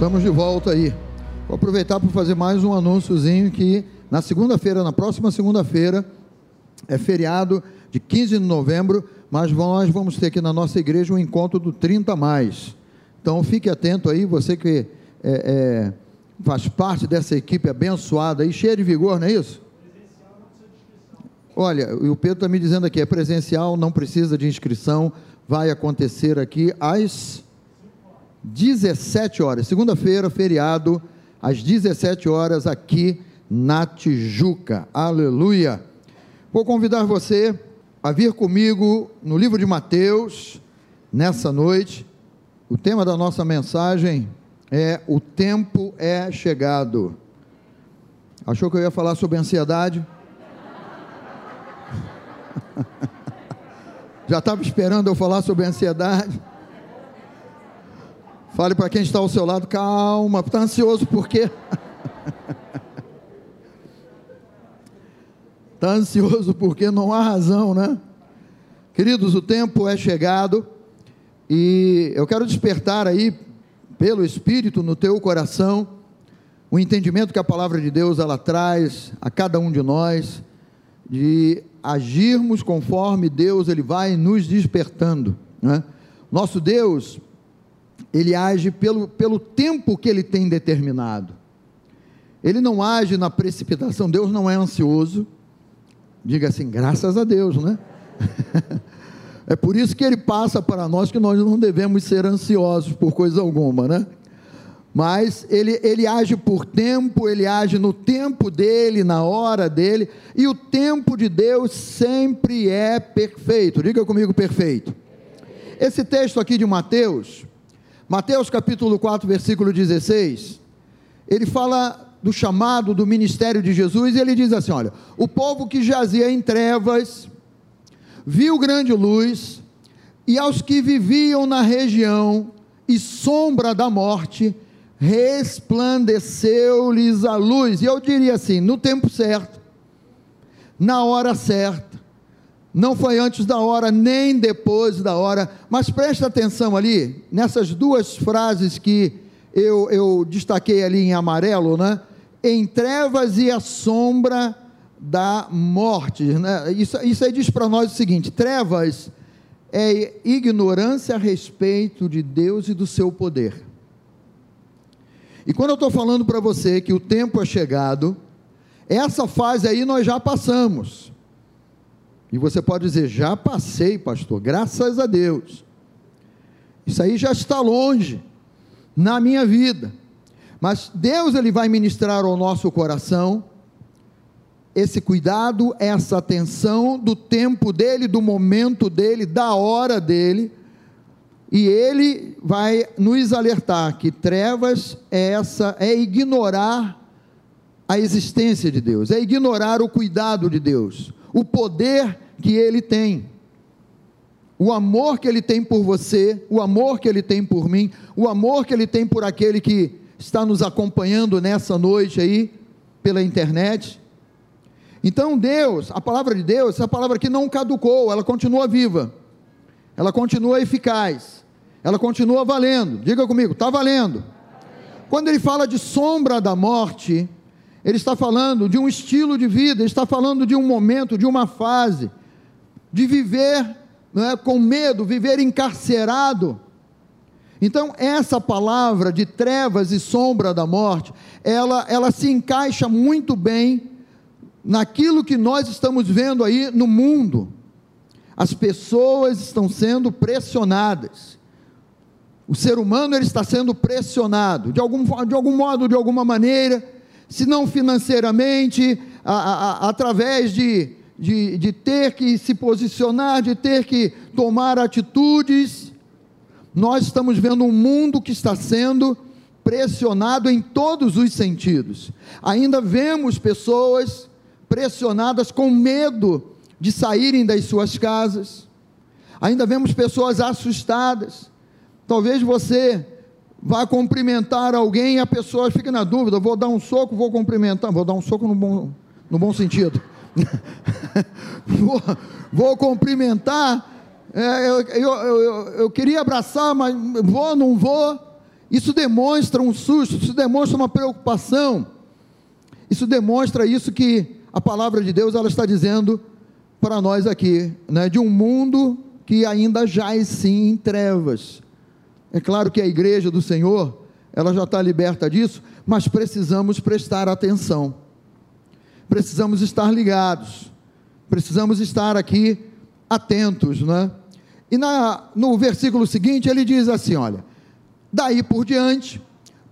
Estamos de volta aí. Vou aproveitar para fazer mais um anúnciozinho que na segunda-feira, na próxima segunda-feira, é feriado de 15 de novembro, mas nós vamos ter aqui na nossa igreja um encontro do 30 mais. Então fique atento aí, você que é, é, faz parte dessa equipe abençoada aí, cheia de vigor, não é isso? Olha, o Pedro está me dizendo aqui, é presencial, não precisa de inscrição, vai acontecer aqui às 17 horas, segunda-feira, feriado, às 17 horas, aqui na Tijuca. Aleluia! Vou convidar você a vir comigo no livro de Mateus, nessa noite. O tema da nossa mensagem é: O tempo é chegado. Achou que eu ia falar sobre ansiedade? Já estava esperando eu falar sobre ansiedade? Fale para quem está ao seu lado, calma, está ansioso por quê? Está ansioso porque não há razão, né? Queridos, o tempo é chegado e eu quero despertar aí, pelo Espírito, no teu coração, o entendimento que a palavra de Deus ela traz a cada um de nós, de agirmos conforme Deus ele vai nos despertando. Né? Nosso Deus, ele age pelo, pelo tempo que ele tem determinado. Ele não age na precipitação, Deus não é ansioso. Diga assim, graças a Deus, né? é por isso que ele passa para nós que nós não devemos ser ansiosos por coisa alguma, né? Mas ele, ele age por tempo, ele age no tempo dele, na hora dele, e o tempo de Deus sempre é perfeito. Diga comigo, perfeito. Esse texto aqui de Mateus, Mateus capítulo 4, versículo 16, ele fala do chamado do ministério de Jesus, e ele diz assim: olha, o povo que jazia em trevas, viu grande luz, e aos que viviam na região e sombra da morte, resplandeceu-lhes a luz. E eu diria assim: no tempo certo, na hora certa, não foi antes da hora, nem depois da hora, mas presta atenção ali, nessas duas frases que eu, eu destaquei ali em amarelo, né? Em trevas e a sombra da morte. Né? Isso, isso aí diz para nós o seguinte: trevas é ignorância a respeito de Deus e do seu poder. E quando eu estou falando para você que o tempo é chegado, essa fase aí nós já passamos. E você pode dizer: já passei, pastor, graças a Deus. Isso aí já está longe na minha vida. Mas Deus ele vai ministrar ao nosso coração esse cuidado, essa atenção do tempo dele, do momento dele, da hora dele. E ele vai nos alertar que trevas é essa é ignorar a existência de Deus, é ignorar o cuidado de Deus o poder que ele tem, o amor que ele tem por você, o amor que ele tem por mim, o amor que ele tem por aquele que está nos acompanhando nessa noite aí pela internet. Então, Deus, a palavra de Deus, é a palavra que não caducou, ela continua viva, ela continua eficaz, ela continua valendo. Diga comigo, está valendo. Quando ele fala de sombra da morte, ele está falando de um estilo de vida, ele está falando de um momento, de uma fase, de viver é, com medo, viver encarcerado. Então, essa palavra de trevas e sombra da morte, ela, ela se encaixa muito bem naquilo que nós estamos vendo aí no mundo. As pessoas estão sendo pressionadas. O ser humano ele está sendo pressionado, de algum, de algum modo, de alguma maneira se não financeiramente, a, a, através de, de, de ter que se posicionar, de ter que tomar atitudes. Nós estamos vendo um mundo que está sendo pressionado em todos os sentidos. Ainda vemos pessoas pressionadas com medo de saírem das suas casas. Ainda vemos pessoas assustadas. Talvez você vai cumprimentar alguém e a pessoa fica na dúvida: vou dar um soco, vou cumprimentar, vou dar um soco no bom, no bom sentido. vou, vou, cumprimentar, é, eu, eu, eu, eu, queria abraçar, mas vou, não vou. Isso demonstra um susto, isso demonstra uma preocupação. Isso demonstra isso que a palavra de Deus ela está dizendo para nós aqui, né, de um mundo que ainda jaz sim em trevas. É claro que a igreja do Senhor, ela já está liberta disso, mas precisamos prestar atenção. Precisamos estar ligados. Precisamos estar aqui atentos, né? E na, no versículo seguinte ele diz assim: olha, daí por diante,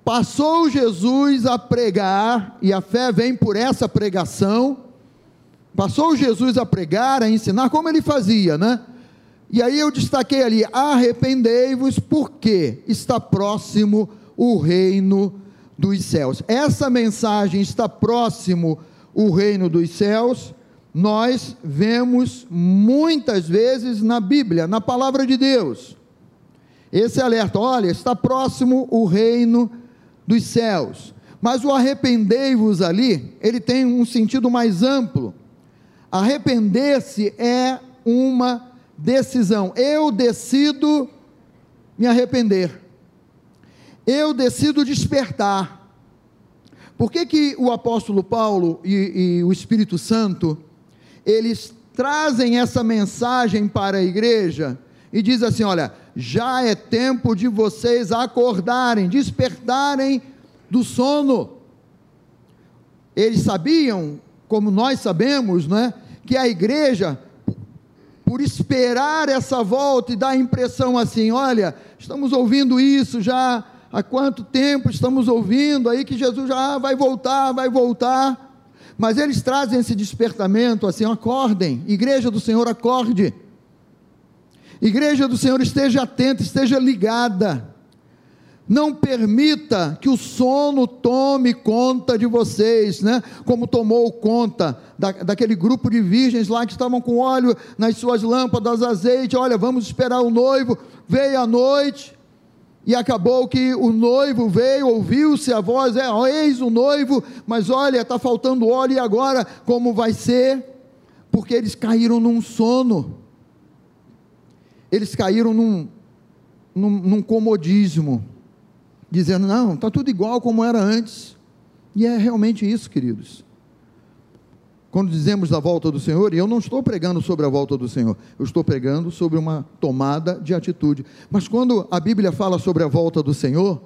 passou Jesus a pregar, e a fé vem por essa pregação. Passou Jesus a pregar, a ensinar, como ele fazia, né? E aí eu destaquei ali: arrependei-vos, porque está próximo o reino dos céus. Essa mensagem está próximo o reino dos céus nós vemos muitas vezes na Bíblia, na palavra de Deus. Esse alerta, olha, está próximo o reino dos céus. Mas o arrependei-vos ali, ele tem um sentido mais amplo. Arrepender-se é uma decisão. Eu decido me arrepender. Eu decido despertar. Por que, que o apóstolo Paulo e, e o Espírito Santo eles trazem essa mensagem para a igreja e diz assim: olha, já é tempo de vocês acordarem, despertarem do sono. Eles sabiam, como nós sabemos, né, que a igreja, por esperar essa volta e dar a impressão assim: olha, estamos ouvindo isso já há quanto tempo estamos ouvindo aí que Jesus já vai voltar, vai voltar. Mas eles trazem esse despertamento assim: acordem, igreja do Senhor, acorde. Igreja do Senhor, esteja atenta, esteja ligada. Não permita que o sono tome conta de vocês, né? Como tomou conta da, daquele grupo de virgens lá que estavam com óleo nas suas lâmpadas, azeite. Olha, vamos esperar o noivo. Veio a noite, e acabou que o noivo veio, ouviu-se a voz, é, eis o noivo, mas olha, está faltando óleo, e agora como vai ser? Porque eles caíram num sono, eles caíram num, num, num comodismo, dizendo, não, está tudo igual como era antes, e é realmente isso, queridos quando dizemos da volta do Senhor, e eu não estou pregando sobre a volta do Senhor, eu estou pregando sobre uma tomada de atitude. Mas quando a Bíblia fala sobre a volta do Senhor,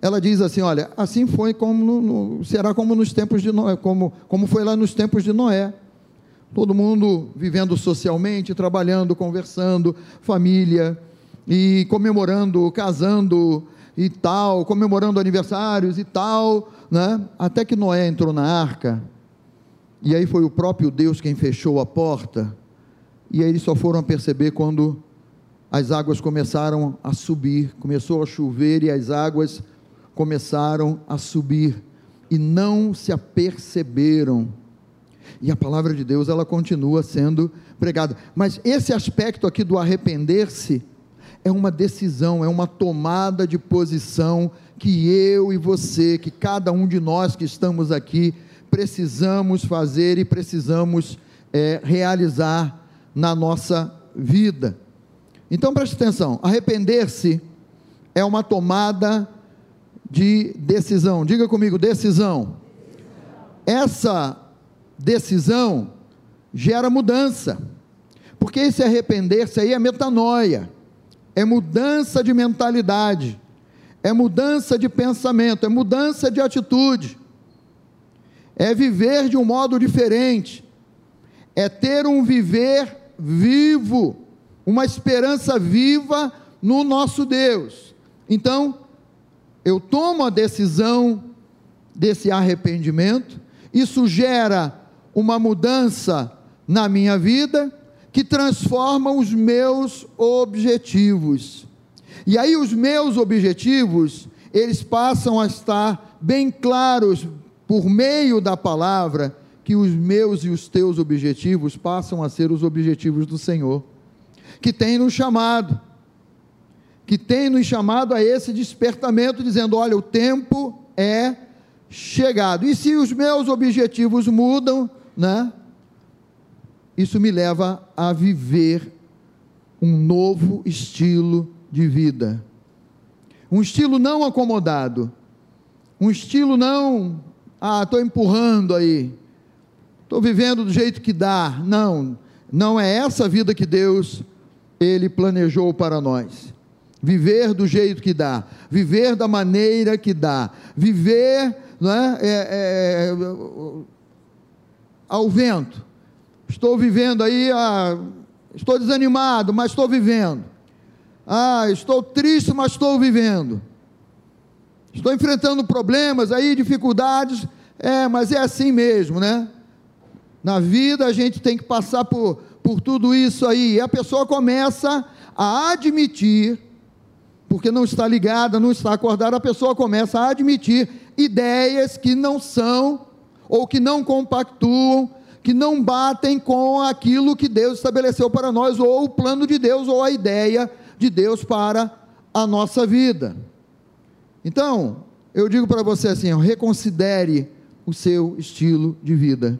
ela diz assim: olha, assim foi como no, no, será como nos tempos de Noé, como, como foi lá nos tempos de Noé. Todo mundo vivendo socialmente, trabalhando, conversando, família, e comemorando, casando e tal, comemorando aniversários e tal, né? Até que Noé entrou na arca e aí foi o próprio Deus quem fechou a porta. E aí eles só foram perceber quando as águas começaram a subir, começou a chover e as águas começaram a subir e não se aperceberam. E a palavra de Deus ela continua sendo pregada. Mas esse aspecto aqui do arrepender-se é uma decisão, é uma tomada de posição que eu e você, que cada um de nós que estamos aqui precisamos fazer e precisamos é, realizar na nossa vida. Então preste atenção: arrepender-se é uma tomada de decisão. Diga comigo, decisão. Essa decisão gera mudança, porque esse arrepender-se aí é metanoia, é mudança de mentalidade, é mudança de pensamento, é mudança de atitude. É viver de um modo diferente, é ter um viver vivo, uma esperança viva no nosso Deus. Então, eu tomo a decisão desse arrependimento, isso gera uma mudança na minha vida que transforma os meus objetivos. E aí os meus objetivos, eles passam a estar bem claros por meio da palavra, que os meus e os teus objetivos passam a ser os objetivos do Senhor, que tem nos chamado, que tem nos chamado a esse despertamento, dizendo: olha, o tempo é chegado. E se os meus objetivos mudam, né? Isso me leva a viver um novo estilo de vida. um estilo não acomodado, um estilo não, ah, estou empurrando aí, estou vivendo do jeito que dá. Não, não é essa vida que Deus ele planejou para nós. Viver do jeito que dá, viver da maneira que dá, viver não é, é, é ao vento. Estou vivendo aí, ah, estou desanimado, mas estou vivendo. Ah, estou triste, mas estou vivendo. Estou enfrentando problemas aí, dificuldades, é, mas é assim mesmo, né? Na vida a gente tem que passar por, por tudo isso aí. E a pessoa começa a admitir, porque não está ligada, não está acordada, a pessoa começa a admitir ideias que não são, ou que não compactuam, que não batem com aquilo que Deus estabeleceu para nós, ou o plano de Deus, ou a ideia de Deus para a nossa vida. Então, eu digo para você assim: reconsidere o seu estilo de vida.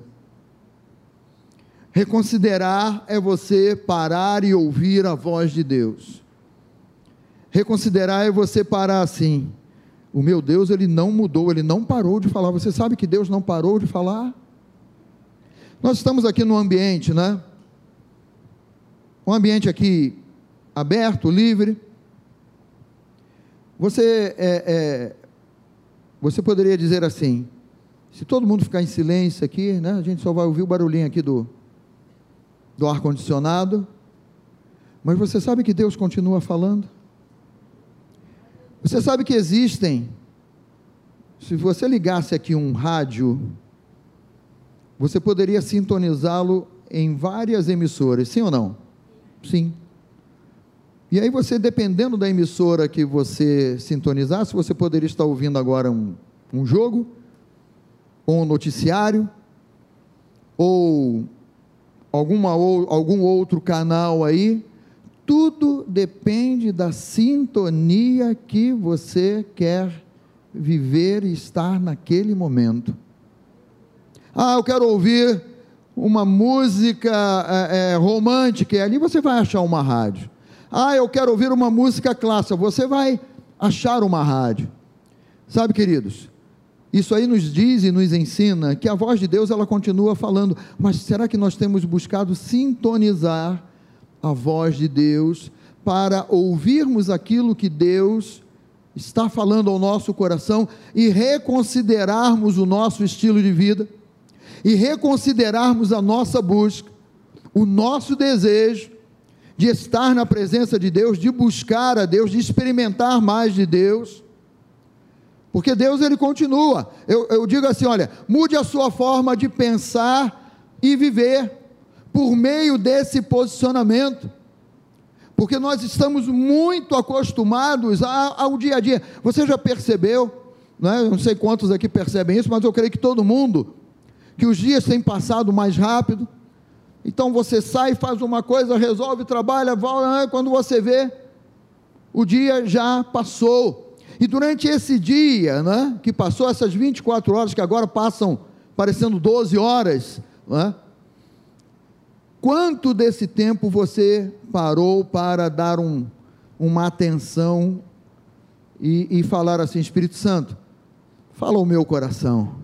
Reconsiderar é você parar e ouvir a voz de Deus. Reconsiderar é você parar assim. O meu Deus, ele não mudou, ele não parou de falar. Você sabe que Deus não parou de falar? Nós estamos aqui no ambiente, né? Um ambiente aqui aberto, livre. Você é, é, você poderia dizer assim: se todo mundo ficar em silêncio aqui, né? A gente só vai ouvir o barulhinho aqui do do ar condicionado. Mas você sabe que Deus continua falando? Você sabe que existem, se você ligasse aqui um rádio, você poderia sintonizá-lo em várias emissoras, sim ou não? Sim. E aí você, dependendo da emissora que você sintonizasse, você poderia estar ouvindo agora um, um jogo, ou um noticiário, ou alguma, ou algum outro canal aí, tudo depende da sintonia que você quer viver e estar naquele momento. Ah, eu quero ouvir uma música é, é, romântica, e ali você vai achar uma rádio. Ah, eu quero ouvir uma música clássica, você vai achar uma rádio. Sabe, queridos, isso aí nos diz e nos ensina que a voz de Deus ela continua falando, mas será que nós temos buscado sintonizar a voz de Deus para ouvirmos aquilo que Deus está falando ao nosso coração e reconsiderarmos o nosso estilo de vida e reconsiderarmos a nossa busca, o nosso desejo de estar na presença de Deus, de buscar a Deus, de experimentar mais de Deus porque Deus ele continua. Eu, eu digo assim: olha, mude a sua forma de pensar e viver por meio desse posicionamento. Porque nós estamos muito acostumados ao dia a dia. Você já percebeu? Não, é? não sei quantos aqui percebem isso, mas eu creio que todo mundo, que os dias têm passado mais rápido. Então você sai, faz uma coisa, resolve, trabalha, volta, quando você vê, o dia já passou. E durante esse dia, né, que passou essas 24 horas, que agora passam parecendo 12 horas, né, quanto desse tempo você parou para dar um, uma atenção e, e falar assim: Espírito Santo, fala o meu coração.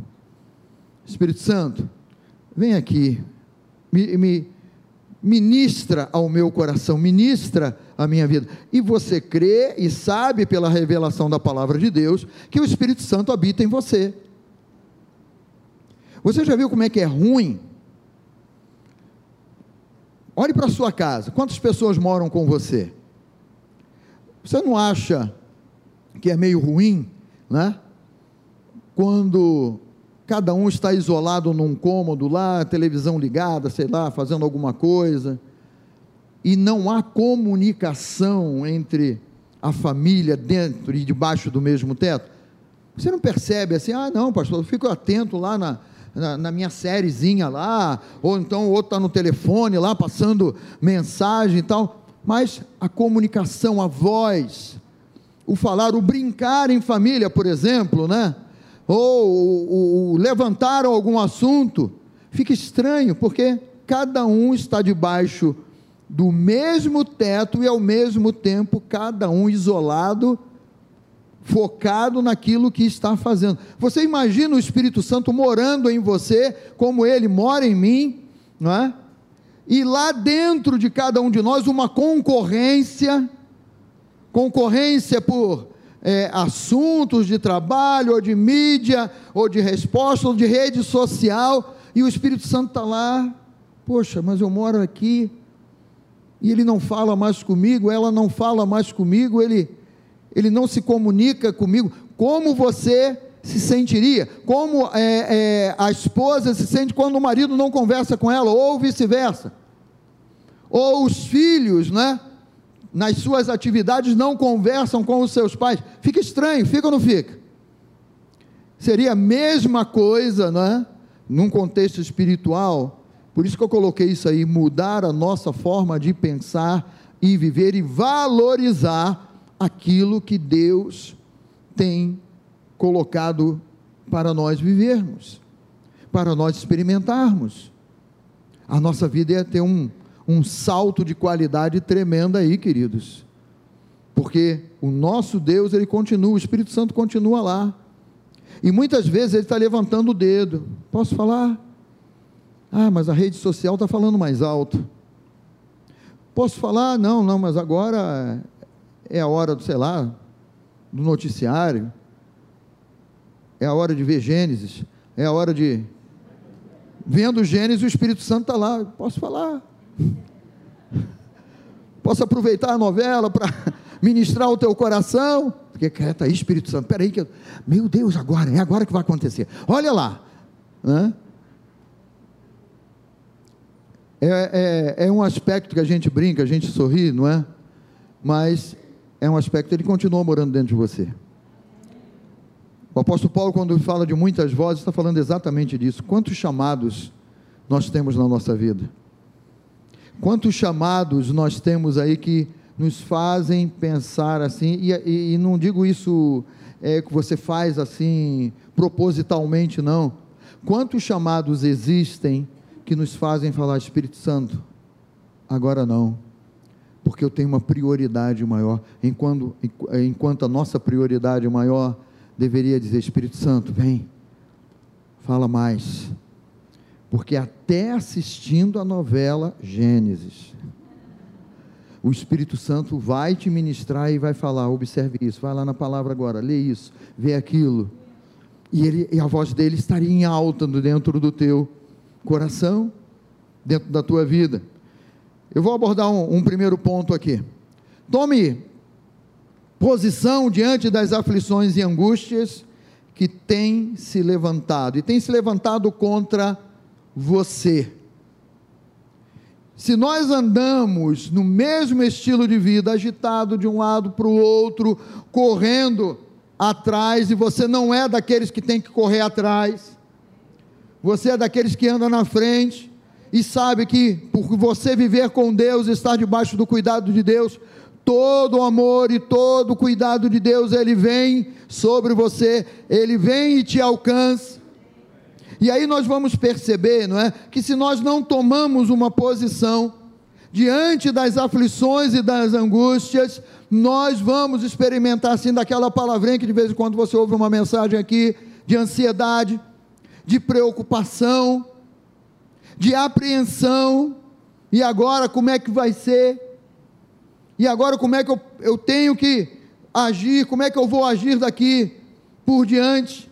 Espírito Santo, vem aqui, me, me ministra ao meu coração, ministra a minha vida. E você crê e sabe pela revelação da palavra de Deus que o Espírito Santo habita em você. Você já viu como é que é ruim? Olhe para a sua casa. Quantas pessoas moram com você? Você não acha que é meio ruim, né? Quando cada um está isolado num cômodo lá, televisão ligada, sei lá, fazendo alguma coisa, e não há comunicação entre a família dentro e debaixo do mesmo teto. Você não percebe assim, ah, não, pastor, eu fico atento lá na, na, na minha sériezinha lá, ou então o outro está no telefone lá, passando mensagem e tal, mas a comunicação, a voz, o falar, o brincar em família, por exemplo, né? Ou, levantaram algum assunto, fica estranho, porque cada um está debaixo do mesmo teto e ao mesmo tempo cada um isolado focado naquilo que está fazendo. Você imagina o Espírito Santo morando em você, como ele mora em mim, não é? E lá dentro de cada um de nós uma concorrência, concorrência por é, assuntos de trabalho, ou de mídia, ou de resposta, ou de rede social, e o Espírito Santo está lá, poxa, mas eu moro aqui, e ele não fala mais comigo, ela não fala mais comigo, ele, ele não se comunica comigo, como você se sentiria? Como é, é, a esposa se sente quando o marido não conversa com ela, ou vice-versa? Ou os filhos, né? Nas suas atividades não conversam com os seus pais. Fica estranho, fica ou não fica? Seria a mesma coisa, né? Num contexto espiritual. Por isso que eu coloquei isso aí, mudar a nossa forma de pensar e viver e valorizar aquilo que Deus tem colocado para nós vivermos, para nós experimentarmos. A nossa vida é ter um, um salto de qualidade tremendo aí, queridos. Porque o nosso Deus, ele continua, o Espírito Santo continua lá. E muitas vezes ele está levantando o dedo. Posso falar? Ah, mas a rede social está falando mais alto. Posso falar? Não, não, mas agora é a hora do, sei lá, do noticiário. É a hora de ver Gênesis. É a hora de. Vendo Gênesis, o Espírito Santo está lá. Posso falar? Posso aproveitar a novela para ministrar o teu coração? Porque está aí, Espírito Santo, peraí, que eu... meu Deus, agora, é agora que vai acontecer. Olha lá. Né? É, é, é um aspecto que a gente brinca, a gente sorri, não é? Mas é um aspecto, ele continua morando dentro de você. O apóstolo Paulo, quando fala de muitas vozes, está falando exatamente disso. Quantos chamados nós temos na nossa vida? Quantos chamados nós temos aí que nos fazem pensar assim, e, e, e não digo isso é, que você faz assim propositalmente, não. Quantos chamados existem que nos fazem falar, Espírito Santo, agora não, porque eu tenho uma prioridade maior, enquanto, enquanto a nossa prioridade maior deveria dizer, Espírito Santo, vem, fala mais porque até assistindo a novela Gênesis, o Espírito Santo vai te ministrar e vai falar: observe isso, vai lá na palavra agora, lê isso, vê aquilo. E, ele, e a voz dele estaria em alta dentro do teu coração, dentro da tua vida. Eu vou abordar um, um primeiro ponto aqui. Tome posição diante das aflições e angústias que tem se levantado, e tem se levantado contra você. Se nós andamos no mesmo estilo de vida, agitado de um lado para o outro, correndo atrás, e você não é daqueles que tem que correr atrás, você é daqueles que anda na frente, e sabe que por você viver com Deus, estar debaixo do cuidado de Deus, todo o amor e todo o cuidado de Deus, ele vem sobre você, ele vem e te alcança, e aí nós vamos perceber, não é, que se nós não tomamos uma posição diante das aflições e das angústias, nós vamos experimentar assim daquela palavrinha que de vez em quando você ouve uma mensagem aqui de ansiedade, de preocupação, de apreensão. E agora como é que vai ser? E agora como é que eu, eu tenho que agir? Como é que eu vou agir daqui por diante?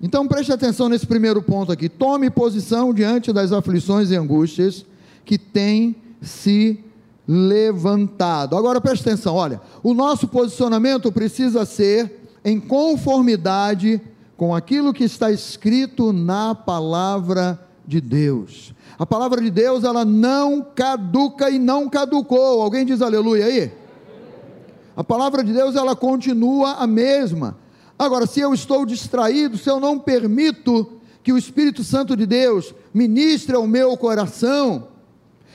Então preste atenção nesse primeiro ponto aqui. Tome posição diante das aflições e angústias que têm se levantado. Agora preste atenção, olha, o nosso posicionamento precisa ser em conformidade com aquilo que está escrito na palavra de Deus. A palavra de Deus, ela não caduca e não caducou. Alguém diz aleluia aí? A palavra de Deus, ela continua a mesma Agora, se eu estou distraído, se eu não permito que o Espírito Santo de Deus ministre ao meu coração,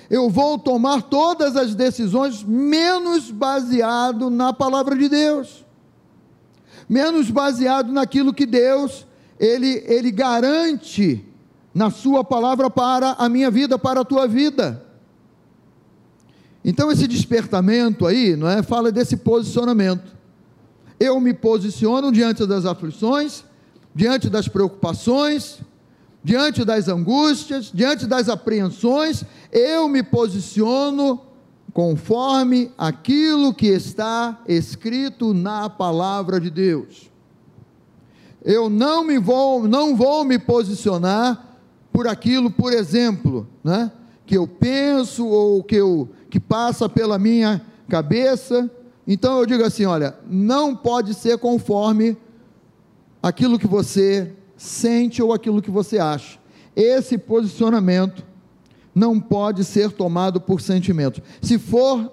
eu vou tomar todas as decisões menos baseado na palavra de Deus, menos baseado naquilo que Deus ele, ele garante na sua palavra para a minha vida, para a tua vida. Então esse despertamento aí, não é, fala desse posicionamento eu me posiciono diante das aflições, diante das preocupações, diante das angústias, diante das apreensões, eu me posiciono conforme aquilo que está escrito na palavra de Deus. Eu não me vou, não vou me posicionar por aquilo, por exemplo, né, que eu penso ou que eu que passa pela minha cabeça. Então eu digo assim, olha, não pode ser conforme aquilo que você sente ou aquilo que você acha. Esse posicionamento não pode ser tomado por sentimentos. Se for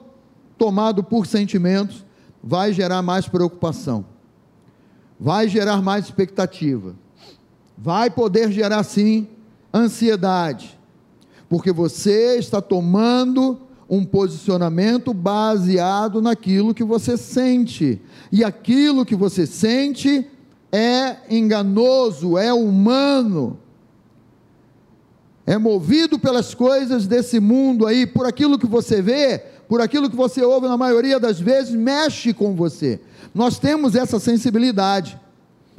tomado por sentimentos, vai gerar mais preocupação, vai gerar mais expectativa, vai poder gerar sim ansiedade, porque você está tomando um posicionamento baseado naquilo que você sente, e aquilo que você sente é enganoso, é humano, é movido pelas coisas desse mundo aí, por aquilo que você vê, por aquilo que você ouve, na maioria das vezes, mexe com você. Nós temos essa sensibilidade.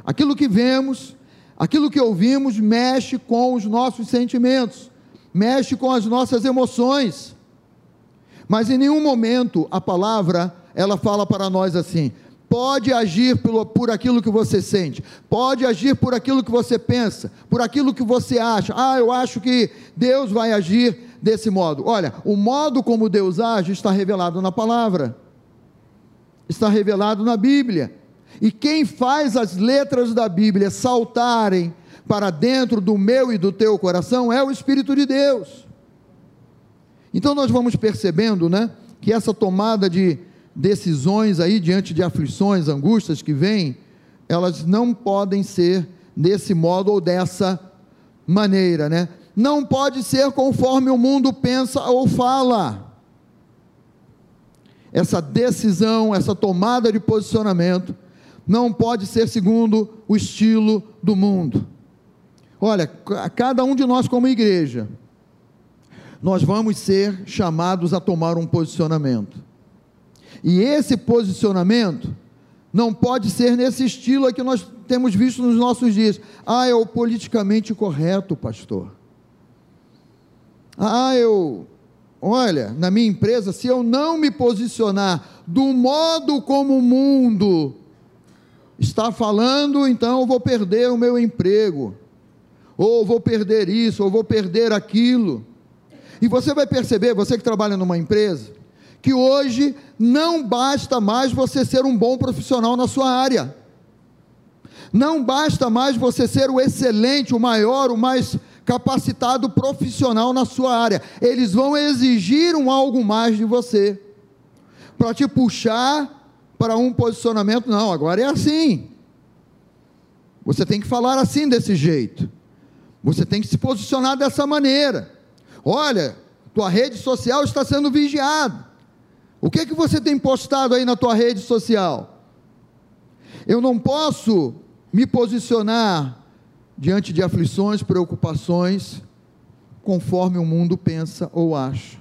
Aquilo que vemos, aquilo que ouvimos, mexe com os nossos sentimentos, mexe com as nossas emoções. Mas em nenhum momento a palavra ela fala para nós assim: pode agir por, por aquilo que você sente, pode agir por aquilo que você pensa, por aquilo que você acha. Ah, eu acho que Deus vai agir desse modo. Olha, o modo como Deus age está revelado na palavra, está revelado na Bíblia. E quem faz as letras da Bíblia saltarem para dentro do meu e do teu coração é o Espírito de Deus. Então nós vamos percebendo, né, que essa tomada de decisões aí diante de aflições, angústias que vêm, elas não podem ser desse modo ou dessa maneira, né? Não pode ser conforme o mundo pensa ou fala. Essa decisão, essa tomada de posicionamento, não pode ser segundo o estilo do mundo. Olha, cada um de nós, como igreja, nós vamos ser chamados a tomar um posicionamento. E esse posicionamento não pode ser nesse estilo que nós temos visto nos nossos dias. Ah, é o politicamente correto, pastor. Ah, eu. Olha, na minha empresa, se eu não me posicionar do modo como o mundo está falando, então eu vou perder o meu emprego, ou vou perder isso, ou vou perder aquilo. E você vai perceber, você que trabalha numa empresa, que hoje não basta mais você ser um bom profissional na sua área. Não basta mais você ser o excelente, o maior, o mais capacitado profissional na sua área. Eles vão exigir um algo mais de você. Para te puxar para um posicionamento, não, agora é assim. Você tem que falar assim desse jeito. Você tem que se posicionar dessa maneira. Olha, tua rede social está sendo vigiada. O que é que você tem postado aí na tua rede social? Eu não posso me posicionar diante de aflições, preocupações, conforme o mundo pensa ou acha.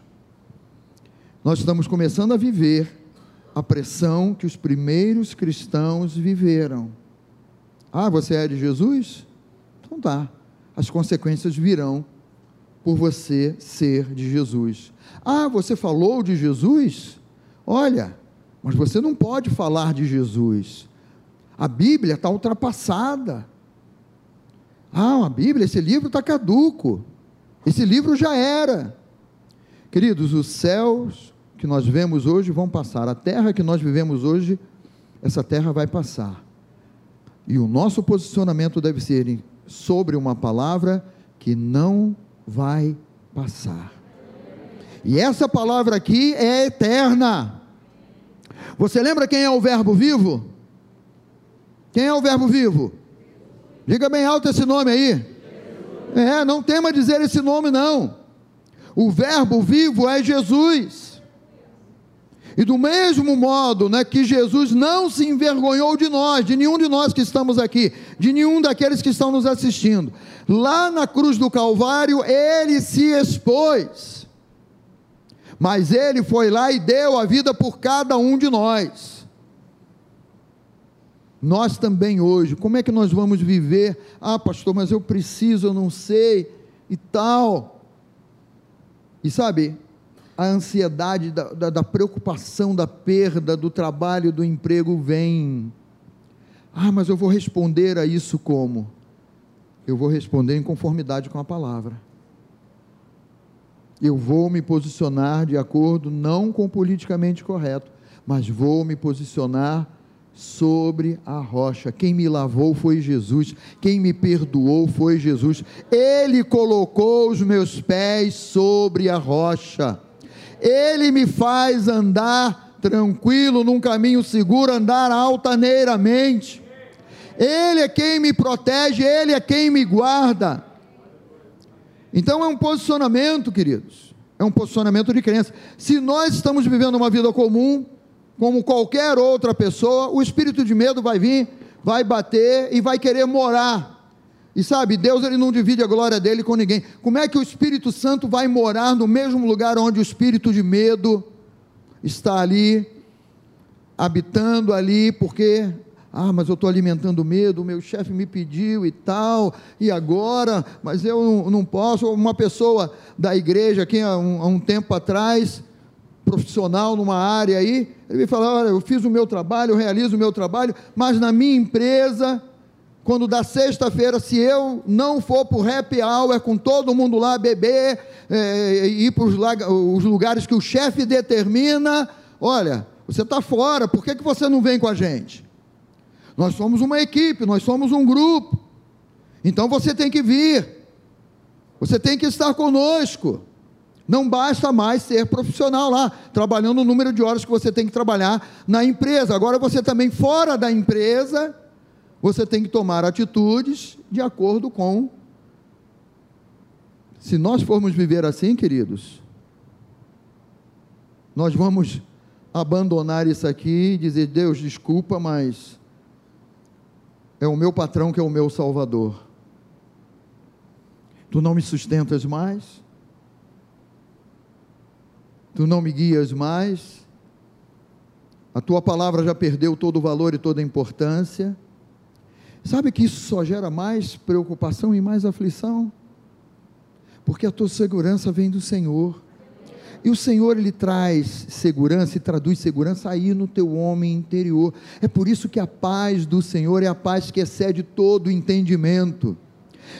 Nós estamos começando a viver a pressão que os primeiros cristãos viveram. Ah, você é de Jesus? Então tá. As consequências virão por você ser de Jesus. Ah, você falou de Jesus? Olha, mas você não pode falar de Jesus. A Bíblia está ultrapassada. Ah, a Bíblia, esse livro está caduco. Esse livro já era. Queridos, os céus que nós vemos hoje vão passar. A terra que nós vivemos hoje, essa terra vai passar. E o nosso posicionamento deve ser sobre uma palavra que não vai passar. E essa palavra aqui é eterna. Você lembra quem é o Verbo vivo? Quem é o Verbo vivo? Diga bem alto esse nome aí. É, não tema dizer esse nome não. O Verbo vivo é Jesus. E do mesmo modo, né, que Jesus não se envergonhou de nós, de nenhum de nós que estamos aqui, de nenhum daqueles que estão nos assistindo. Lá na cruz do Calvário, ele se expôs mas ele foi lá e deu a vida por cada um de nós. Nós também hoje, como é que nós vamos viver? Ah, pastor, mas eu preciso, eu não sei e tal. E sabe, a ansiedade da, da, da preocupação da perda do trabalho, do emprego vem. Ah, mas eu vou responder a isso como? Eu vou responder em conformidade com a palavra. Eu vou me posicionar de acordo, não com o politicamente correto, mas vou me posicionar sobre a rocha. Quem me lavou foi Jesus, quem me perdoou foi Jesus. Ele colocou os meus pés sobre a rocha. Ele me faz andar tranquilo num caminho seguro, andar altaneiramente. Ele é quem me protege, ele é quem me guarda. Então é um posicionamento, queridos. É um posicionamento de crença. Se nós estamos vivendo uma vida comum, como qualquer outra pessoa, o espírito de medo vai vir, vai bater e vai querer morar. E sabe, Deus ele não divide a glória dele com ninguém. Como é que o Espírito Santo vai morar no mesmo lugar onde o espírito de medo está ali, habitando ali, porque ah, mas eu estou alimentando medo, o meu chefe me pediu e tal, e agora, mas eu não, posso. Uma pessoa da igreja aqui há um, há um tempo atrás, profissional numa área aí, ele me fala: olha, eu fiz o meu trabalho, eu realizo o meu trabalho, mas na minha empresa, quando dá sexta-feira, se eu não for para o happy hour com todo mundo lá beber, é, ir para os lugares que o chefe determina, olha, você está fora, por que, que você não vem com a gente? Nós somos uma equipe, nós somos um grupo, então você tem que vir, você tem que estar conosco. Não basta mais ser profissional lá, trabalhando o número de horas que você tem que trabalhar na empresa. Agora você também fora da empresa, você tem que tomar atitudes de acordo com. Se nós formos viver assim, queridos, nós vamos abandonar isso aqui e dizer: Deus, desculpa, mas é o meu patrão que é o meu salvador. Tu não me sustentas mais, tu não me guias mais, a tua palavra já perdeu todo o valor e toda a importância. Sabe que isso só gera mais preocupação e mais aflição? Porque a tua segurança vem do Senhor. E o Senhor ele traz segurança e traduz segurança aí no teu homem interior. É por isso que a paz do Senhor é a paz que excede todo entendimento.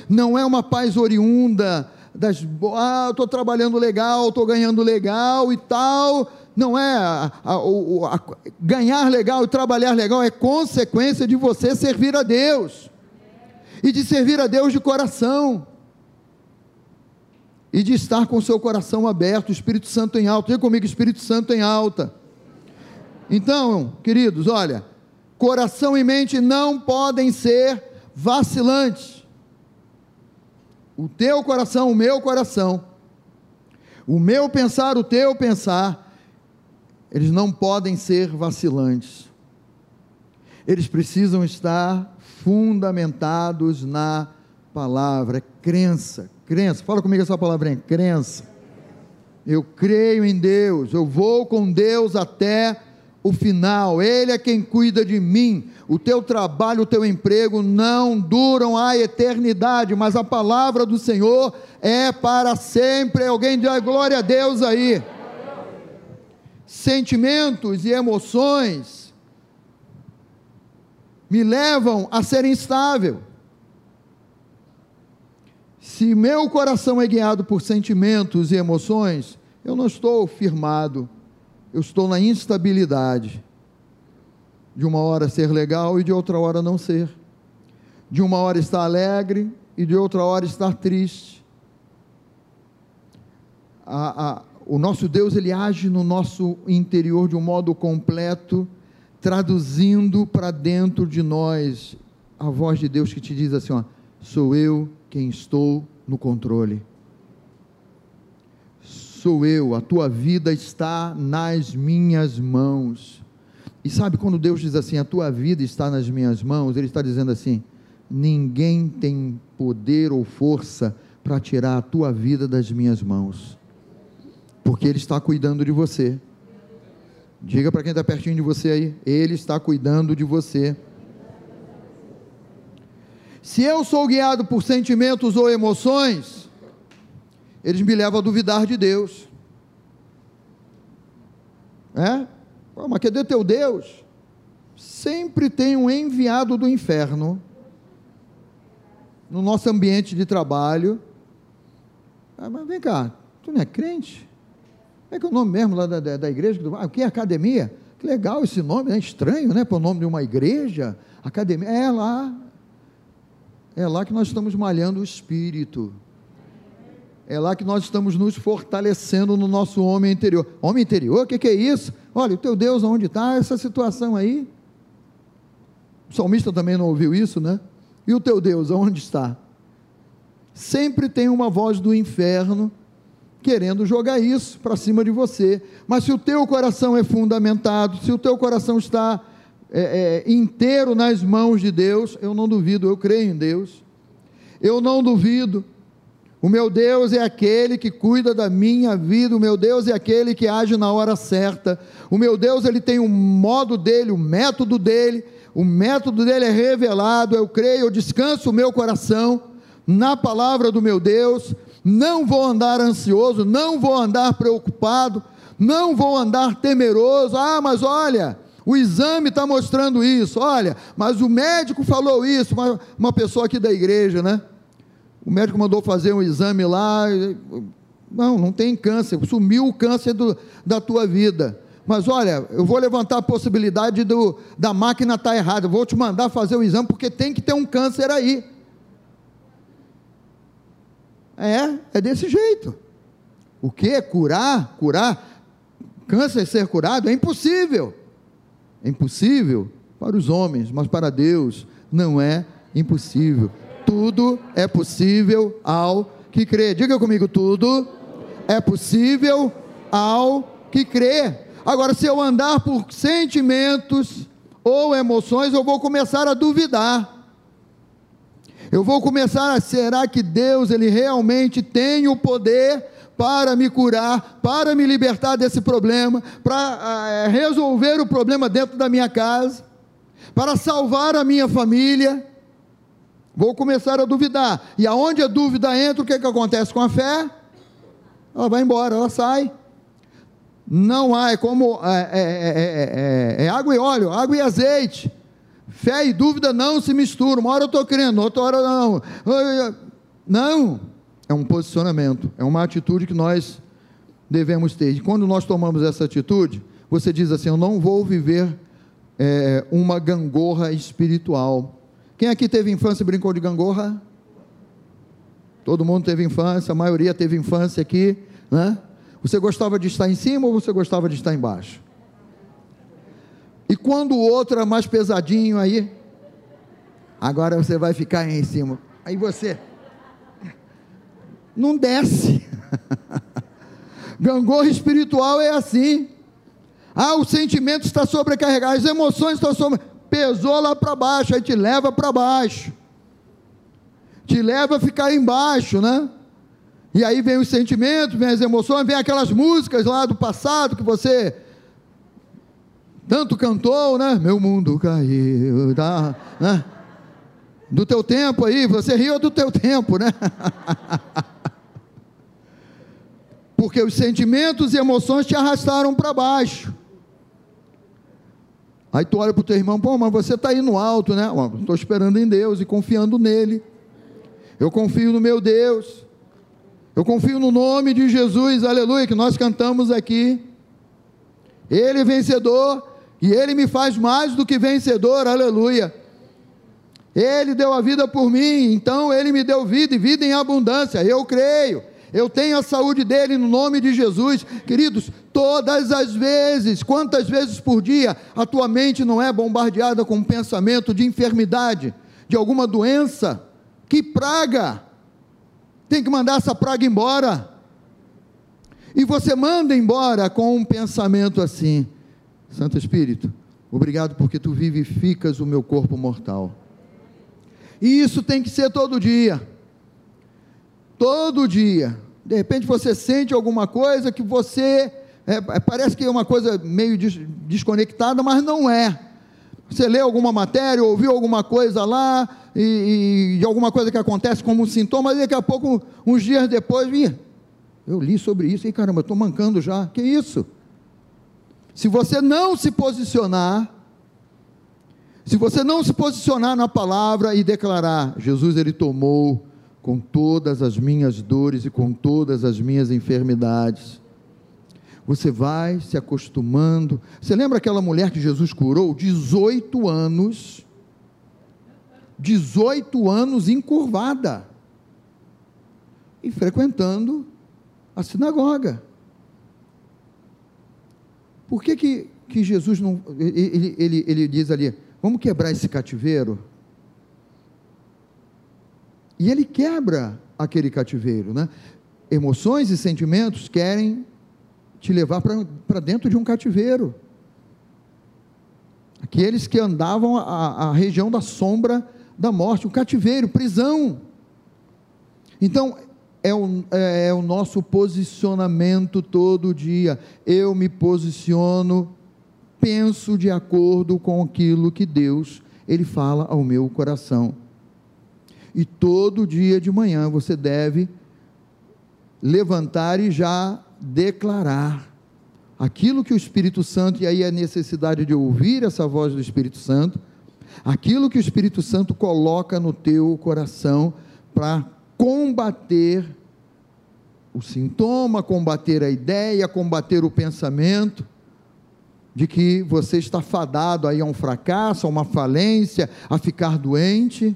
Não é uma paz oriunda das, ah, estou trabalhando legal, estou ganhando legal e tal. Não é a, a, a, ganhar legal e trabalhar legal, é consequência de você servir a Deus e de servir a Deus de coração e de estar com o seu coração aberto, o Espírito Santo em alta. Diga comigo, Espírito Santo em alta. Então, queridos, olha, coração e mente não podem ser vacilantes o teu coração, o meu coração, o meu pensar, o teu pensar, eles não podem ser vacilantes. Eles precisam estar fundamentados na palavra, crença, crença. Fala comigo essa palavrinha, crença. Eu creio em Deus, eu vou com Deus até o final, Ele é quem cuida de mim. O teu trabalho, o teu emprego não duram a eternidade, mas a palavra do Senhor é para sempre. Alguém diz glória a Deus aí. Sentimentos e emoções me levam a ser instável. Se meu coração é guiado por sentimentos e emoções, eu não estou firmado eu estou na instabilidade. De uma hora ser legal e de outra hora não ser. De uma hora estar alegre e de outra hora estar triste. A, a, o nosso Deus, ele age no nosso interior de um modo completo, traduzindo para dentro de nós a voz de Deus que te diz assim: ó, sou eu quem estou no controle. Sou eu, a tua vida está nas minhas mãos. E sabe quando Deus diz assim, a tua vida está nas minhas mãos, Ele está dizendo assim: ninguém tem poder ou força para tirar a tua vida das minhas mãos, porque Ele está cuidando de você. Diga para quem está pertinho de você aí, Ele está cuidando de você. Se eu sou guiado por sentimentos ou emoções, eles me levam a duvidar de Deus. É? Pô, mas cadê teu Deus? Sempre tem um enviado do inferno no nosso ambiente de trabalho. Ah, mas vem cá, tu não é crente? É que é o nome mesmo lá da, da, da igreja? Ah, o que é academia? Que legal esse nome, né? estranho, né? Para o nome de uma igreja. Academia. É lá. É lá que nós estamos malhando o espírito. É lá que nós estamos nos fortalecendo no nosso homem interior. Homem interior, o que, que, é isso? Olha, o teu Deus, onde está essa situação aí? O salmista também não ouviu isso, né? E o teu Deus, aonde está? Sempre tem uma voz do inferno querendo jogar isso para cima de você. Mas se o teu coração é fundamentado, se o teu coração está é, é, inteiro nas mãos de Deus, eu não duvido, eu creio em Deus. Eu não duvido o meu Deus é aquele que cuida da minha vida, o meu Deus é aquele que age na hora certa. O meu Deus, ele tem o um modo dele, o um método dele, o método dele é revelado. Eu creio, eu descanso o meu coração na palavra do meu Deus. Não vou andar ansioso, não vou andar preocupado, não vou andar temeroso. Ah, mas olha, o exame está mostrando isso. Olha, mas o médico falou isso. Uma, uma pessoa aqui da igreja, né? O médico mandou fazer um exame lá. Não, não tem câncer. Sumiu o câncer do, da tua vida. Mas olha, eu vou levantar a possibilidade do, da máquina estar tá errada. Vou te mandar fazer o exame porque tem que ter um câncer aí. É, é desse jeito. O que? Curar? Curar? Câncer ser curado? É impossível. É impossível para os homens, mas para Deus não é impossível tudo é possível ao que crê. Diga comigo, tudo é possível ao que crê. Agora, se eu andar por sentimentos ou emoções, eu vou começar a duvidar. Eu vou começar a será que Deus ele realmente tem o poder para me curar, para me libertar desse problema, para é, resolver o problema dentro da minha casa, para salvar a minha família? Vou começar a duvidar. E aonde a dúvida entra, o que, é que acontece com a fé? Ela vai embora, ela sai. Não há, é como é, é, é, é, água e óleo, água e azeite. Fé e dúvida não se misturam. Uma hora eu estou crendo, outra hora não. Não. É um posicionamento, é uma atitude que nós devemos ter. E quando nós tomamos essa atitude, você diz assim: Eu não vou viver uma gangorra espiritual quem aqui teve infância e brincou de gangorra? Todo mundo teve infância, a maioria teve infância aqui, né? Você gostava de estar em cima ou você gostava de estar embaixo? E quando o outro era mais pesadinho aí, agora você vai ficar em cima. Aí você não desce. Gangorra espiritual é assim. Ah, o sentimento está sobrecarregado, as emoções estão sobre pesou lá para baixo, aí te leva para baixo, te leva a ficar embaixo, né? E aí vem os sentimentos, vem as emoções, vem aquelas músicas lá do passado que você tanto cantou, né? Meu mundo caiu, tá, né? Do teu tempo aí, você riu do teu tempo, né? Porque os sentimentos e emoções te arrastaram para baixo. Aí tu olha para o teu irmão, pô, mas você está aí no alto, né? Estou esperando em Deus e confiando nele. Eu confio no meu Deus. Eu confio no nome de Jesus, aleluia, que nós cantamos aqui. Ele vencedor e ele me faz mais do que vencedor, aleluia. Ele deu a vida por mim, então ele me deu vida e vida em abundância. Eu creio. Eu tenho a saúde dele no nome de Jesus. Queridos, todas as vezes, quantas vezes por dia a tua mente não é bombardeada com um pensamento de enfermidade, de alguma doença? Que praga! Tem que mandar essa praga embora. E você manda embora com um pensamento assim: Santo Espírito, obrigado porque tu vivificas o meu corpo mortal. E isso tem que ser todo dia todo dia. De repente você sente alguma coisa que você. É, é parece que é uma coisa meio des, desconectada, mas não é. Você lê alguma matéria, ouviu alguma coisa lá, e, e alguma coisa que acontece como um sintoma, e daqui a pouco, uns dias depois, ih, eu li sobre isso, e caramba, estou mancando já, que isso? Se você não se posicionar, se você não se posicionar na palavra e declarar, Jesus ele tomou com todas as minhas dores e com todas as minhas enfermidades. Você vai se acostumando. Você lembra aquela mulher que Jesus curou? 18 anos. 18 anos encurvada. E frequentando a sinagoga. Por que, que, que Jesus não. Ele, ele, ele diz ali: vamos quebrar esse cativeiro? E ele quebra aquele cativeiro, né? Emoções e sentimentos querem te levar para dentro de um cativeiro. Aqueles que andavam a, a região da sombra da morte, o cativeiro, prisão. Então, é o, é, é o nosso posicionamento todo dia. Eu me posiciono, penso de acordo com aquilo que Deus ele fala ao meu coração. E todo dia de manhã você deve levantar e já declarar aquilo que o Espírito Santo, e aí a necessidade de ouvir essa voz do Espírito Santo, aquilo que o Espírito Santo coloca no teu coração para combater o sintoma, combater a ideia, combater o pensamento de que você está fadado aí a um fracasso, a uma falência, a ficar doente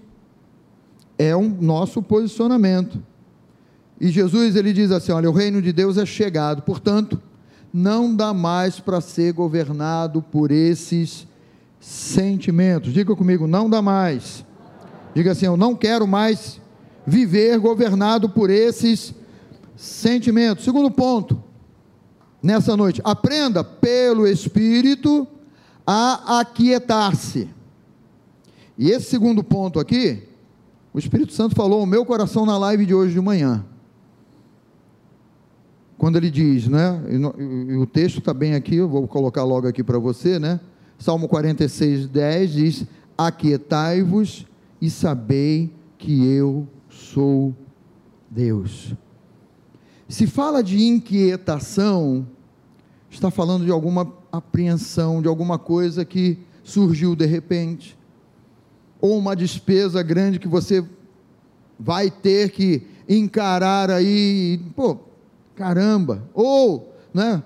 é o nosso posicionamento. E Jesus ele diz assim: olha, o reino de Deus é chegado, portanto, não dá mais para ser governado por esses sentimentos. Diga comigo, não dá mais. Diga assim, eu não quero mais viver governado por esses sentimentos. Segundo ponto, nessa noite, aprenda pelo Espírito a aquietar-se. E esse segundo ponto aqui, o Espírito Santo falou o meu coração na live de hoje de manhã. Quando ele diz, né? E o texto está bem aqui, eu vou colocar logo aqui para você, né? Salmo 46, 10 diz: Aquietai-vos e sabei que eu sou Deus. Se fala de inquietação, está falando de alguma apreensão, de alguma coisa que surgiu de repente ou uma despesa grande que você vai ter que encarar aí, pô, caramba, ou, né,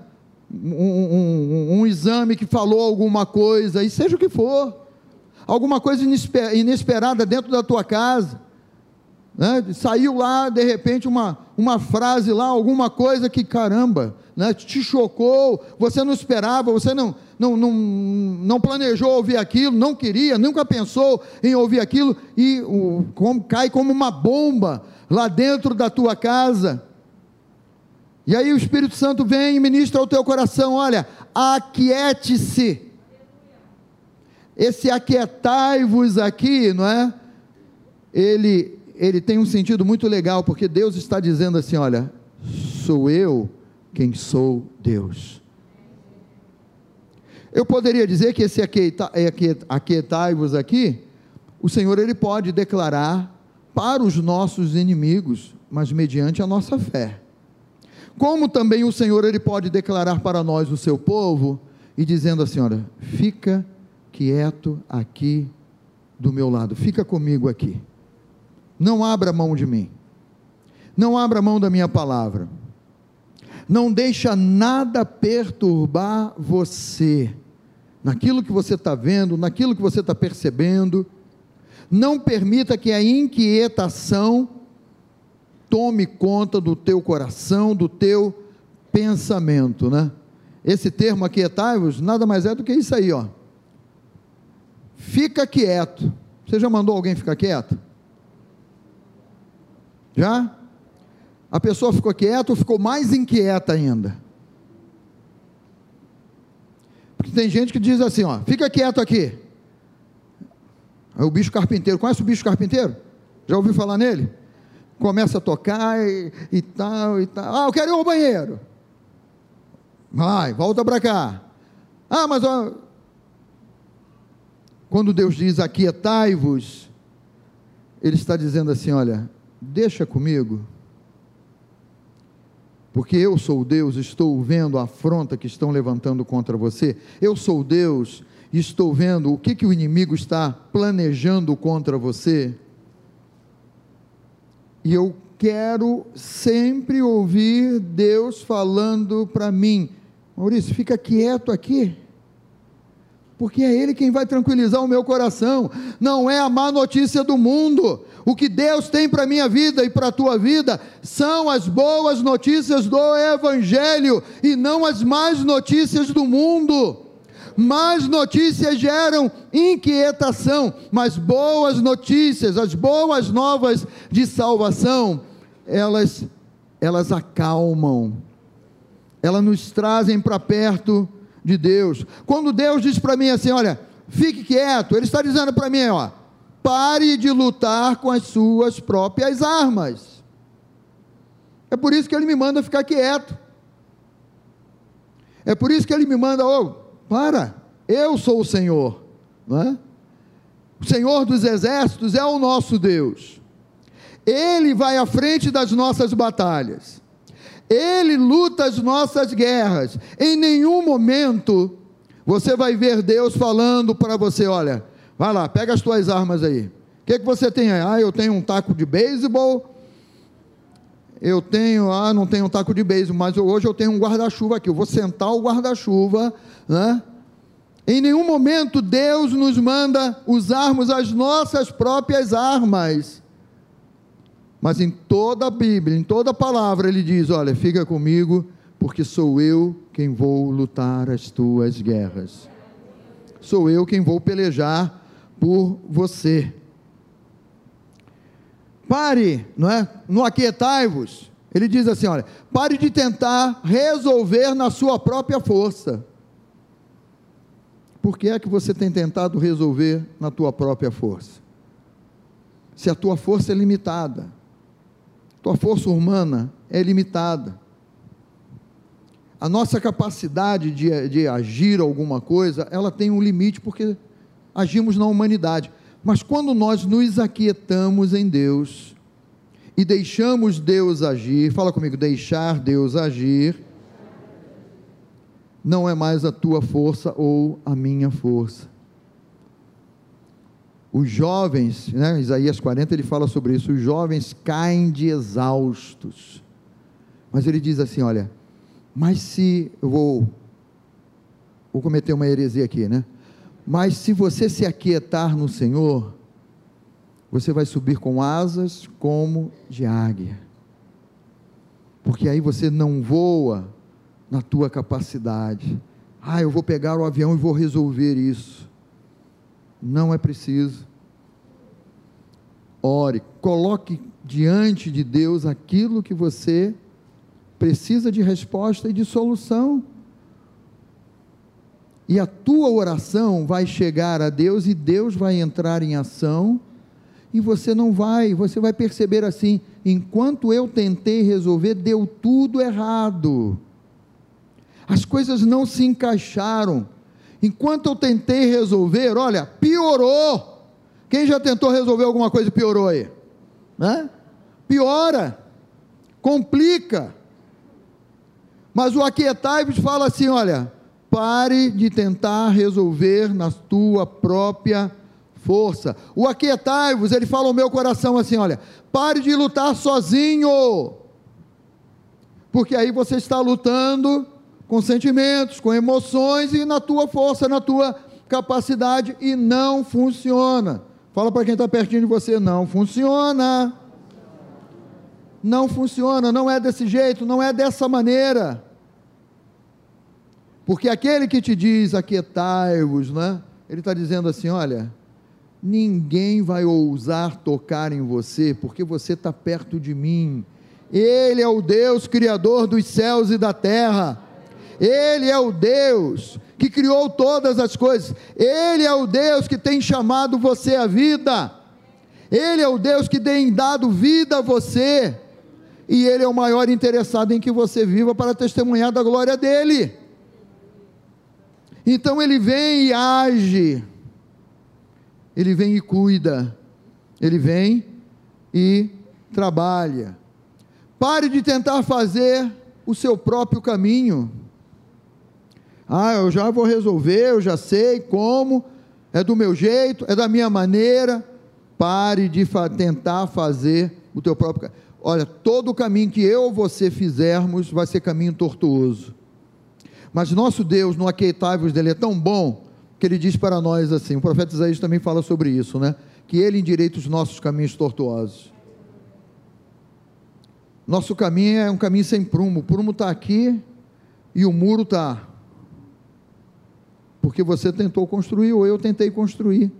um, um, um, exame que falou alguma coisa, e seja o que for, alguma coisa inesperada dentro da tua casa, né, saiu lá, de repente, uma, uma frase lá, alguma coisa que, caramba, né, te chocou, você não esperava, você não, não, não, não planejou ouvir aquilo, não queria, nunca pensou em ouvir aquilo, e o, como, cai como uma bomba lá dentro da tua casa. E aí o Espírito Santo vem e ministra ao teu coração: olha, aquiete-se. Esse aquietai-vos aqui, não é? Ele, ele tem um sentido muito legal, porque Deus está dizendo assim: olha, sou eu quem sou Deus. Eu poderia dizer que esse aquietai-vos aqui, o Senhor ele pode declarar para os nossos inimigos, mas mediante a nossa fé. Como também o Senhor ele pode declarar para nós, o seu povo, e dizendo assim: olha, fica quieto aqui do meu lado, fica comigo aqui. Não abra mão de mim. Não abra mão da minha palavra. Não deixa nada perturbar você, naquilo que você está vendo, naquilo que você está percebendo. Não permita que a inquietação tome conta do teu coração, do teu pensamento, né? Esse termo aquietai-vos nada mais é do que isso aí, ó. Fica quieto. Você já mandou alguém ficar quieto? Já? a pessoa ficou quieta ou ficou mais inquieta ainda? Porque tem gente que diz assim, ó, fica quieto aqui. Aí o bicho carpinteiro, conhece o bicho carpinteiro? Já ouviu falar nele? Começa a tocar e, e tal, e tal. Ah, eu quero ir ao banheiro. Vai, volta para cá. Ah, mas ó, quando Deus diz aquietai-vos, ele está dizendo assim: olha, deixa comigo, porque eu sou Deus, estou vendo a afronta que estão levantando contra você, eu sou Deus, estou vendo o que, que o inimigo está planejando contra você, e eu quero sempre ouvir Deus falando para mim, Maurício, fica quieto aqui porque é Ele quem vai tranquilizar o meu coração, não é a má notícia do mundo. O que Deus tem para a minha vida e para a tua vida são as boas notícias do Evangelho e não as más notícias do mundo. Más notícias geram inquietação, mas boas notícias, as boas novas de salvação, elas, elas acalmam, elas nos trazem para perto de Deus. Quando Deus diz para mim assim, olha, fique quieto, Ele está dizendo para mim, ó, pare de lutar com as suas próprias armas. É por isso que Ele me manda ficar quieto. É por isso que Ele me manda, oh, para, eu sou o Senhor, não é? O Senhor dos exércitos é o nosso Deus. Ele vai à frente das nossas batalhas. Ele luta as nossas guerras. Em nenhum momento você vai ver Deus falando para você: olha, vai lá, pega as tuas armas aí. O que, que você tem aí? Ah, eu tenho um taco de beisebol. Eu tenho, ah, não tenho um taco de beisebol, mas hoje eu tenho um guarda-chuva aqui. Eu vou sentar o guarda-chuva, né? Em nenhum momento Deus nos manda usarmos as nossas próprias armas. Mas em toda a Bíblia, em toda a palavra, ele diz: Olha, fica comigo, porque sou eu quem vou lutar as tuas guerras. Sou eu quem vou pelejar por você. Pare, não é? No aquietai-vos. Ele diz assim: olha, pare de tentar resolver na sua própria força. Por que é que você tem tentado resolver na tua própria força? Se a tua força é limitada, tua força humana é limitada. A nossa capacidade de, de agir alguma coisa, ela tem um limite porque agimos na humanidade. Mas quando nós nos aquietamos em Deus e deixamos Deus agir, fala comigo, deixar Deus agir, não é mais a tua força ou a minha força os jovens, né, Isaías 40 ele fala sobre isso, os jovens caem de exaustos. Mas ele diz assim: olha, mas se eu vou, vou cometer uma heresia aqui, né? Mas se você se aquietar no Senhor, você vai subir com asas como de águia. Porque aí você não voa na tua capacidade. Ah, eu vou pegar o avião e vou resolver isso. Não é preciso. Ore, coloque diante de Deus aquilo que você precisa de resposta e de solução. E a tua oração vai chegar a Deus e Deus vai entrar em ação. E você não vai, você vai perceber assim: enquanto eu tentei resolver, deu tudo errado. As coisas não se encaixaram Enquanto eu tentei resolver, olha, piorou. Quem já tentou resolver alguma coisa e piorou aí? Né? Piora, complica. Mas o Aquietai fala assim: olha, pare de tentar resolver na tua própria força. O Aquietai-vos, ele fala ao meu coração assim: olha, pare de lutar sozinho, porque aí você está lutando com sentimentos, com emoções e na tua força, na tua capacidade e não funciona. Fala para quem está pertinho de você, não funciona. Não funciona, não é desse jeito, não é dessa maneira. Porque aquele que te diz aquietai-vos, né? Ele está dizendo assim: olha, ninguém vai ousar tocar em você, porque você está perto de mim. Ele é o Deus Criador dos céus e da terra. Ele é o Deus que criou todas as coisas. Ele é o Deus que tem chamado você à vida. Ele é o Deus que tem dado vida a você. E Ele é o maior interessado em que você viva para testemunhar da glória dEle. Então Ele vem e age. Ele vem e cuida. Ele vem e trabalha. Pare de tentar fazer o seu próprio caminho. Ah, eu já vou resolver, eu já sei como, é do meu jeito, é da minha maneira. Pare de fa tentar fazer o teu próprio caminho. Olha, todo o caminho que eu ou você fizermos vai ser caminho tortuoso. Mas nosso Deus, no aquietai-vos dele, é tão bom que ele diz para nós assim: o profeta Isaías também fala sobre isso, né? Que ele endireita os nossos caminhos tortuosos. Nosso caminho é um caminho sem prumo. O prumo está aqui e o muro está. Porque você tentou construir ou eu tentei construir.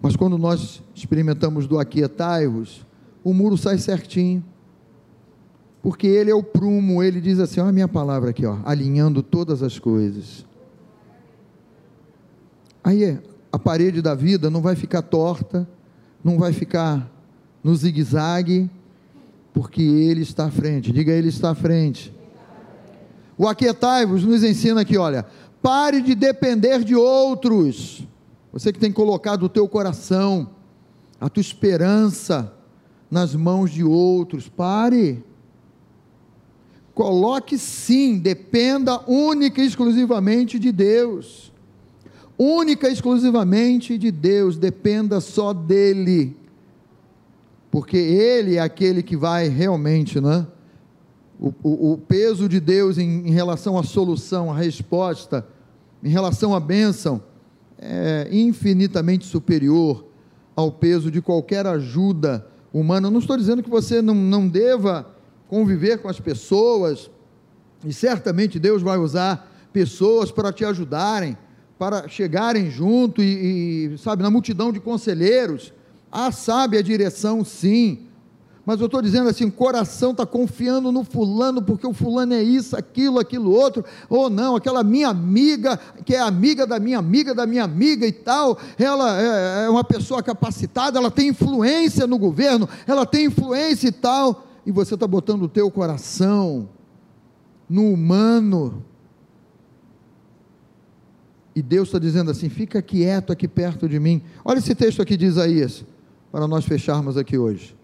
Mas quando nós experimentamos do aquietai-vos, o muro sai certinho. Porque ele é o prumo, ele diz assim: olha a minha palavra aqui, ó, alinhando todas as coisas. Aí a parede da vida não vai ficar torta, não vai ficar no zigue-zague, porque Ele está à frente. Diga, Ele está à frente. O Aquietai-vos nos ensina aqui, olha, pare de depender de outros. Você que tem colocado o teu coração, a tua esperança nas mãos de outros, pare. Coloque sim, dependa única e exclusivamente de Deus. Única e exclusivamente de Deus, dependa só dEle porque Ele é aquele que vai realmente, né? O, o, o peso de Deus em, em, relação à solução, à resposta, em relação à bênção, é infinitamente superior ao peso de qualquer ajuda humana. Eu não estou dizendo que você não, não deva conviver com as pessoas, e certamente Deus vai usar pessoas para te ajudarem, para chegarem junto e, e sabe, na multidão de conselheiros ah, sabe a direção, sim. Mas eu estou dizendo assim: o coração está confiando no fulano, porque o fulano é isso, aquilo, aquilo outro, ou não, aquela minha amiga, que é amiga da minha amiga, da minha amiga e tal, ela é, é uma pessoa capacitada, ela tem influência no governo, ela tem influência e tal, e você está botando o teu coração no humano, e Deus está dizendo assim: fica quieto aqui perto de mim. Olha esse texto aqui de Isaías para nós fecharmos aqui hoje.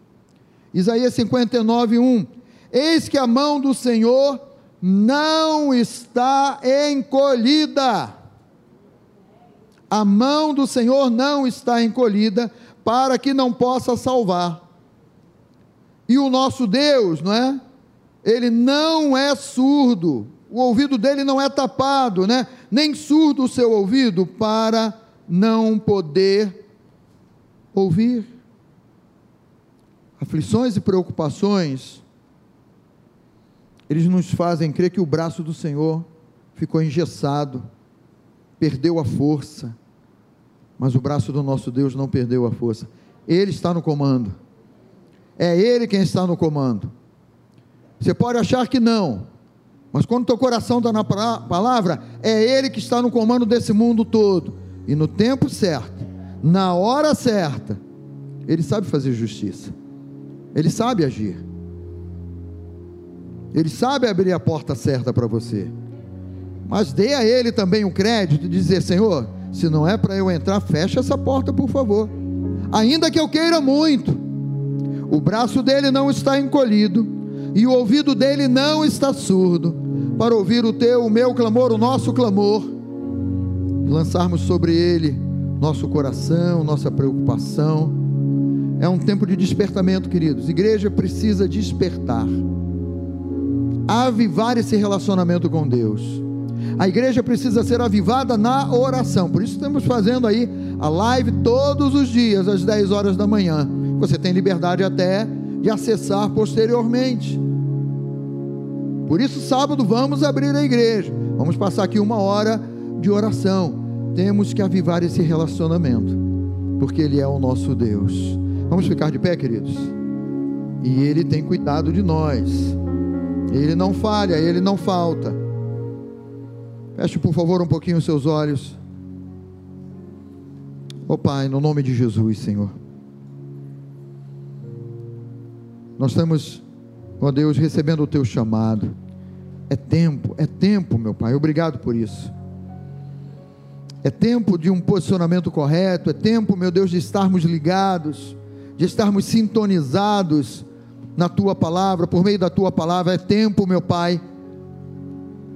Isaías 59, 1. Eis que a mão do Senhor não está encolhida. A mão do Senhor não está encolhida para que não possa salvar. E o nosso Deus, não é? Ele não é surdo, o ouvido dele não é tapado, né? Nem surdo o seu ouvido para não poder ouvir aflições e preocupações, eles nos fazem crer que o braço do Senhor ficou engessado, perdeu a força, mas o braço do nosso Deus não perdeu a força, Ele está no comando, é Ele quem está no comando. Você pode achar que não, mas quando teu coração está na palavra, é Ele que está no comando desse mundo todo, e no tempo certo, na hora certa, Ele sabe fazer justiça. Ele sabe agir. Ele sabe abrir a porta certa para você. Mas dê a ele também o crédito de dizer: Senhor, se não é para eu entrar, fecha essa porta, por favor. Ainda que eu queira muito, o braço dele não está encolhido e o ouvido dele não está surdo para ouvir o teu, o meu clamor, o nosso clamor, lançarmos sobre ele nosso coração, nossa preocupação é um tempo de despertamento, queridos. Igreja precisa despertar, avivar esse relacionamento com Deus. A igreja precisa ser avivada na oração. Por isso estamos fazendo aí a live todos os dias às 10 horas da manhã. Você tem liberdade até de acessar posteriormente. Por isso sábado vamos abrir a igreja. Vamos passar aqui uma hora de oração. Temos que avivar esse relacionamento, porque ele é o nosso Deus. Vamos ficar de pé, queridos? E Ele tem cuidado de nós. Ele não falha, Ele não falta. Feche, por favor, um pouquinho os seus olhos. Ó oh, Pai, no nome de Jesus, Senhor. Nós estamos, ó oh Deus, recebendo o Teu chamado. É tempo, é tempo, meu Pai. Obrigado por isso. É tempo de um posicionamento correto. É tempo, meu Deus, de estarmos ligados de estarmos sintonizados na tua palavra, por meio da tua palavra. É tempo, meu Pai,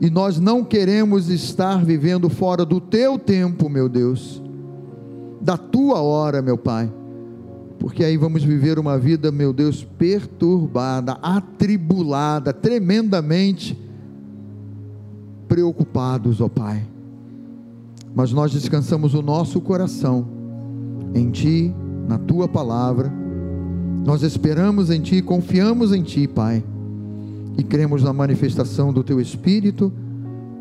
e nós não queremos estar vivendo fora do teu tempo, meu Deus, da tua hora, meu Pai, porque aí vamos viver uma vida, meu Deus, perturbada, atribulada, tremendamente preocupados, ó Pai. Mas nós descansamos o nosso coração em Ti, na Tua palavra. Nós esperamos em Ti, confiamos em Ti, Pai. E cremos na manifestação do Teu Espírito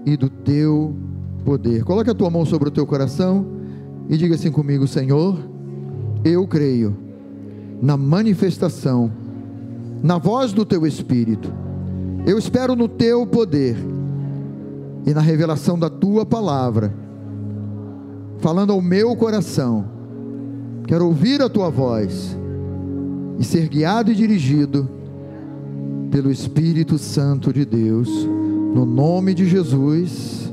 e do Teu poder. Coloque a tua mão sobre o teu coração e diga assim comigo: Senhor, eu creio na manifestação, na voz do Teu Espírito. Eu espero no Teu poder e na revelação da Tua palavra, falando ao meu coração. Quero ouvir a Tua voz e ser guiado e dirigido pelo Espírito Santo de Deus, no nome de Jesus.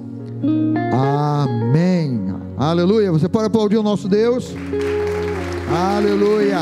Amém. Aleluia. Você pode aplaudir o nosso Deus? Aleluia.